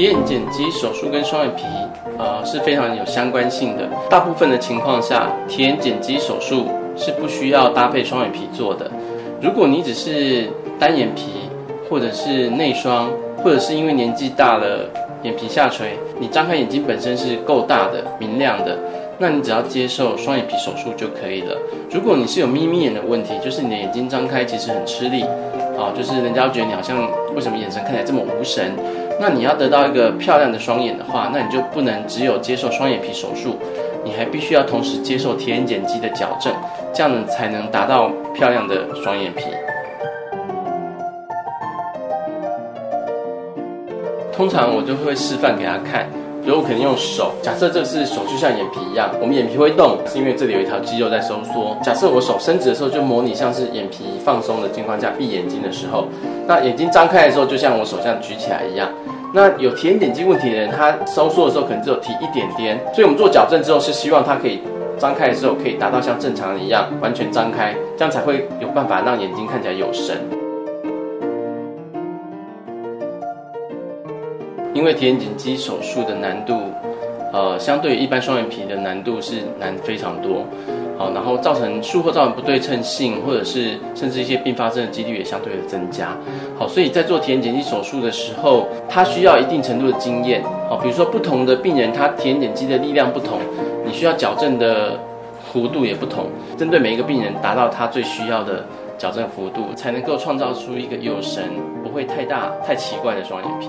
提眼睑肌手术跟双眼皮，呃是非常有相关性的。大部分的情况下，提眼睑肌手术是不需要搭配双眼皮做的。如果你只是单眼皮，或者是内双，或者是因为年纪大了眼皮下垂，你张开眼睛本身是够大的、明亮的，那你只要接受双眼皮手术就可以了。如果你是有眯眯眼的问题，就是你的眼睛张开其实很吃力，啊，就是人家觉得你好像为什么眼神看起来这么无神？那你要得到一个漂亮的双眼的话，那你就不能只有接受双眼皮手术，你还必须要同时接受提眼睑肌的矫正，这样呢才能达到漂亮的双眼皮。通常我就会示范给他看，比如我可能用手，假设这是手就像眼皮一样，我们眼皮会动，是因为这里有一条肌肉在收缩。假设我手伸直的时候，就模拟像是眼皮放松的情况下闭眼睛的时候，那眼睛张开的时候，就像我手这样举起来一样。那有提眼睑肌问题的人，他收缩的时候可能只有提一点点，所以我们做矫正之后是希望他可以张开的时候可以达到像正常人一样完全张开，这样才会有办法让眼睛看起来有神。因为提眼睑肌手术的难度，呃，相对于一般双眼皮的难度是难非常多，好，然后造成术后造成不对称性，或者是甚至一些并发症的几率也相对的增加，好，所以在做提眼睑肌手术的时候，它需要一定程度的经验，好，比如说不同的病人他提眼睑肌的力量不同，你需要矫正的弧度也不同，针对每一个病人达到他最需要的矫正幅度，才能够创造出一个有神、不会太大、太奇怪的双眼皮。